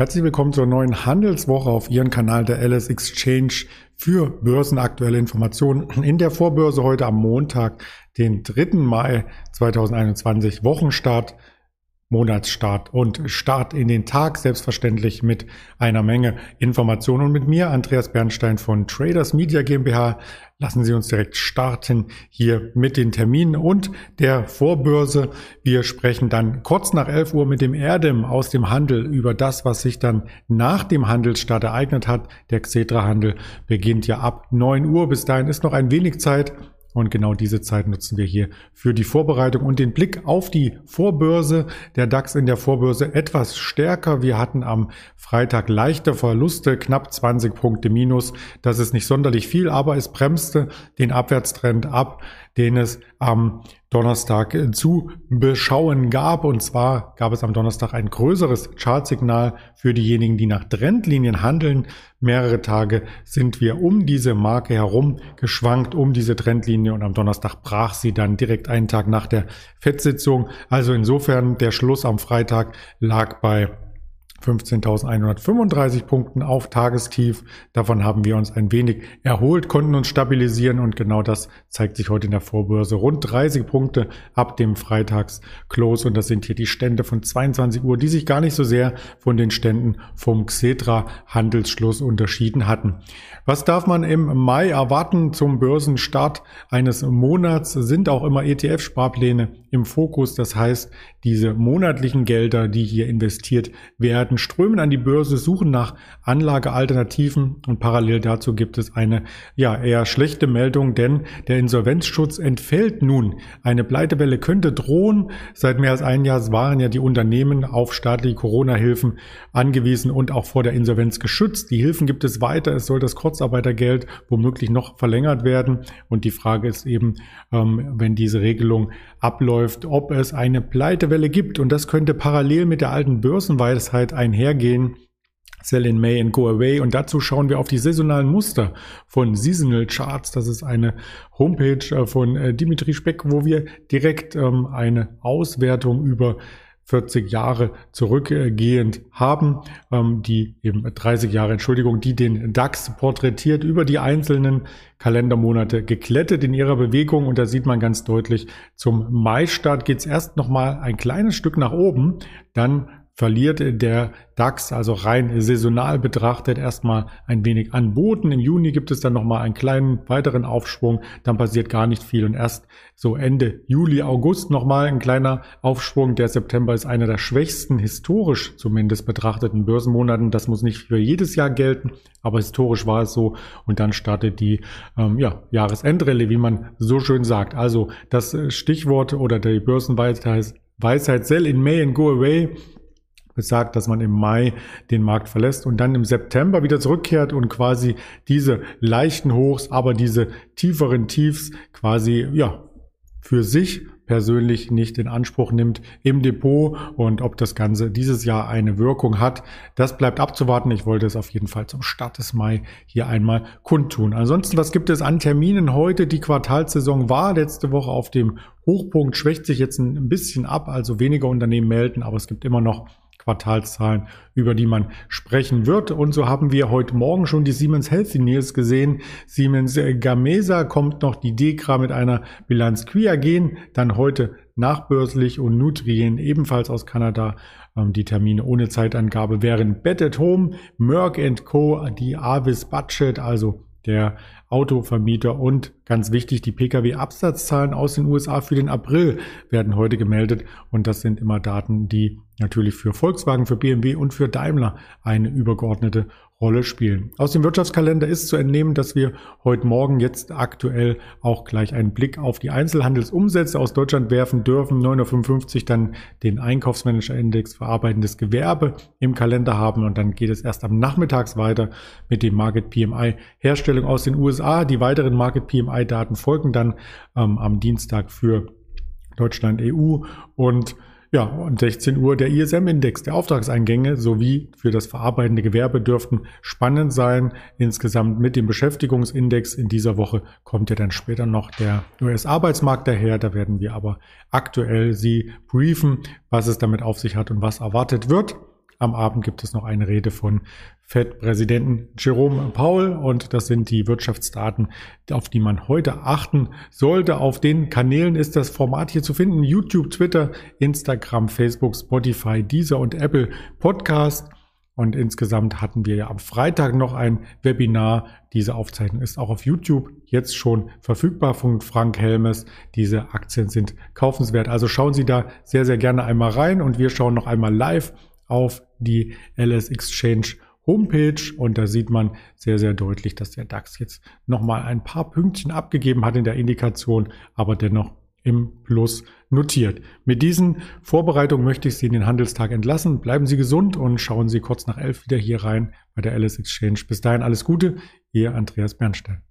Herzlich willkommen zur neuen Handelswoche auf Ihren Kanal der LS Exchange für börsenaktuelle Informationen. In der Vorbörse heute am Montag, den 3. Mai 2021, Wochenstart Monatsstart und Start in den Tag, selbstverständlich mit einer Menge Informationen. Und mit mir, Andreas Bernstein von Traders Media GmbH, lassen Sie uns direkt starten hier mit den Terminen und der Vorbörse. Wir sprechen dann kurz nach 11 Uhr mit dem Erdem aus dem Handel über das, was sich dann nach dem Handelsstart ereignet hat. Der Xetra-Handel beginnt ja ab 9 Uhr. Bis dahin ist noch ein wenig Zeit. Und genau diese Zeit nutzen wir hier für die Vorbereitung und den Blick auf die Vorbörse. Der DAX in der Vorbörse etwas stärker. Wir hatten am Freitag leichte Verluste, knapp 20 Punkte minus. Das ist nicht sonderlich viel, aber es bremste den Abwärtstrend ab, den es am Donnerstag zu beschauen gab. Und zwar gab es am Donnerstag ein größeres Chartsignal für diejenigen, die nach Trendlinien handeln. Mehrere Tage sind wir um diese Marke herum geschwankt, um diese Trendlinie. Und am Donnerstag brach sie dann direkt einen Tag nach der FED-Sitzung. Also insofern der Schluss am Freitag lag bei 15.135 Punkten auf Tagestief. Davon haben wir uns ein wenig erholt, konnten uns stabilisieren und genau das zeigt sich heute in der Vorbörse. Rund 30 Punkte ab dem Freitags-Close und das sind hier die Stände von 22 Uhr, die sich gar nicht so sehr von den Ständen vom Xetra Handelsschluss unterschieden hatten. Was darf man im Mai erwarten zum Börsenstart eines Monats? Sind auch immer ETF-Sparpläne im Fokus. Das heißt, diese monatlichen Gelder, die hier investiert werden, strömen an die Börse, suchen nach Anlagealternativen und parallel dazu gibt es eine ja eher schlechte Meldung, denn der Insolvenzschutz entfällt nun. Eine Pleitewelle könnte drohen. Seit mehr als einem Jahr waren ja die Unternehmen auf staatliche Corona-Hilfen angewiesen und auch vor der Insolvenz geschützt. Die Hilfen gibt es weiter. Es soll das Kurzarbeitergeld womöglich noch verlängert werden. Und die Frage ist eben, ähm, wenn diese Regelung abläuft, ob es eine Pleitewelle gibt. Und das könnte parallel mit der alten Börsenweisheit einhergehen. Sell in May and Go Away. Und dazu schauen wir auf die saisonalen Muster von Seasonal Charts. Das ist eine Homepage äh, von äh, Dimitri Speck, wo wir direkt ähm, eine Auswertung über 40 Jahre zurückgehend haben, ähm, die eben 30 Jahre, Entschuldigung, die den DAX porträtiert über die einzelnen Kalendermonate geklettet in ihrer Bewegung. Und da sieht man ganz deutlich, zum Mai-Start geht es erst nochmal ein kleines Stück nach oben, dann verliert der DAX, also rein saisonal betrachtet, erstmal ein wenig an Boden. Im Juni gibt es dann nochmal einen kleinen weiteren Aufschwung, dann passiert gar nicht viel und erst so Ende Juli, August nochmal ein kleiner Aufschwung. Der September ist einer der schwächsten, historisch zumindest betrachteten Börsenmonaten. Das muss nicht für jedes Jahr gelten, aber historisch war es so und dann startet die ähm, ja, Jahresendrallye, wie man so schön sagt. Also das Stichwort oder die Börsenweisheit Weisheit Sell in May and Go Away besagt, dass man im Mai den Markt verlässt und dann im September wieder zurückkehrt und quasi diese leichten Hochs, aber diese tieferen Tiefs quasi, ja, für sich persönlich nicht in Anspruch nimmt im Depot und ob das Ganze dieses Jahr eine Wirkung hat, das bleibt abzuwarten. Ich wollte es auf jeden Fall zum Start des Mai hier einmal kundtun. Ansonsten, was gibt es an Terminen heute? Die Quartalsaison war letzte Woche auf dem Hochpunkt, schwächt sich jetzt ein bisschen ab, also weniger Unternehmen melden, aber es gibt immer noch Quartalszahlen, über die man sprechen wird. Und so haben wir heute Morgen schon die Siemens Healthy News gesehen. Siemens Gamesa kommt noch die Dekra mit einer Bilanz Quiagen, dann heute nachbörslich und Nutrien ebenfalls aus Kanada. Ähm, die Termine ohne Zeitangabe wären Bet at Home, Merck Co., die Avis Budget, also der Autovermieter. Und ganz wichtig, die Pkw-Absatzzahlen aus den USA für den April werden heute gemeldet. Und das sind immer Daten, die natürlich für Volkswagen, für BMW und für Daimler eine übergeordnete Rolle spielen. Aus dem Wirtschaftskalender ist zu entnehmen, dass wir heute Morgen jetzt aktuell auch gleich einen Blick auf die Einzelhandelsumsätze aus Deutschland werfen dürfen. 9.55 Uhr dann den Einkaufsmanager-Index verarbeitendes Gewerbe im Kalender haben und dann geht es erst am Nachmittags weiter mit dem Market PMI Herstellung aus den USA. Die weiteren Market PMI Daten folgen dann ähm, am Dienstag für Deutschland EU und ja, und 16 Uhr der ISM-Index der Auftragseingänge sowie für das verarbeitende Gewerbe dürften spannend sein. Insgesamt mit dem Beschäftigungsindex in dieser Woche kommt ja dann später noch der US-Arbeitsmarkt daher. Da werden wir aber aktuell Sie briefen, was es damit auf sich hat und was erwartet wird. Am Abend gibt es noch eine Rede von Fed-Präsidenten Jerome Powell und das sind die Wirtschaftsdaten, auf die man heute achten sollte. Auf den Kanälen ist das Format hier zu finden. YouTube, Twitter, Instagram, Facebook, Spotify, Deezer und Apple Podcast. Und insgesamt hatten wir ja am Freitag noch ein Webinar. Diese Aufzeichnung ist auch auf YouTube jetzt schon verfügbar von Frank Helmes. Diese Aktien sind kaufenswert. Also schauen Sie da sehr, sehr gerne einmal rein und wir schauen noch einmal live auf die LS Exchange Homepage und da sieht man sehr, sehr deutlich, dass der DAX jetzt nochmal ein paar Pünktchen abgegeben hat in der Indikation, aber dennoch im Plus notiert. Mit diesen Vorbereitungen möchte ich Sie in den Handelstag entlassen. Bleiben Sie gesund und schauen Sie kurz nach elf wieder hier rein bei der Alice Exchange. Bis dahin alles Gute, Ihr Andreas Bernstein.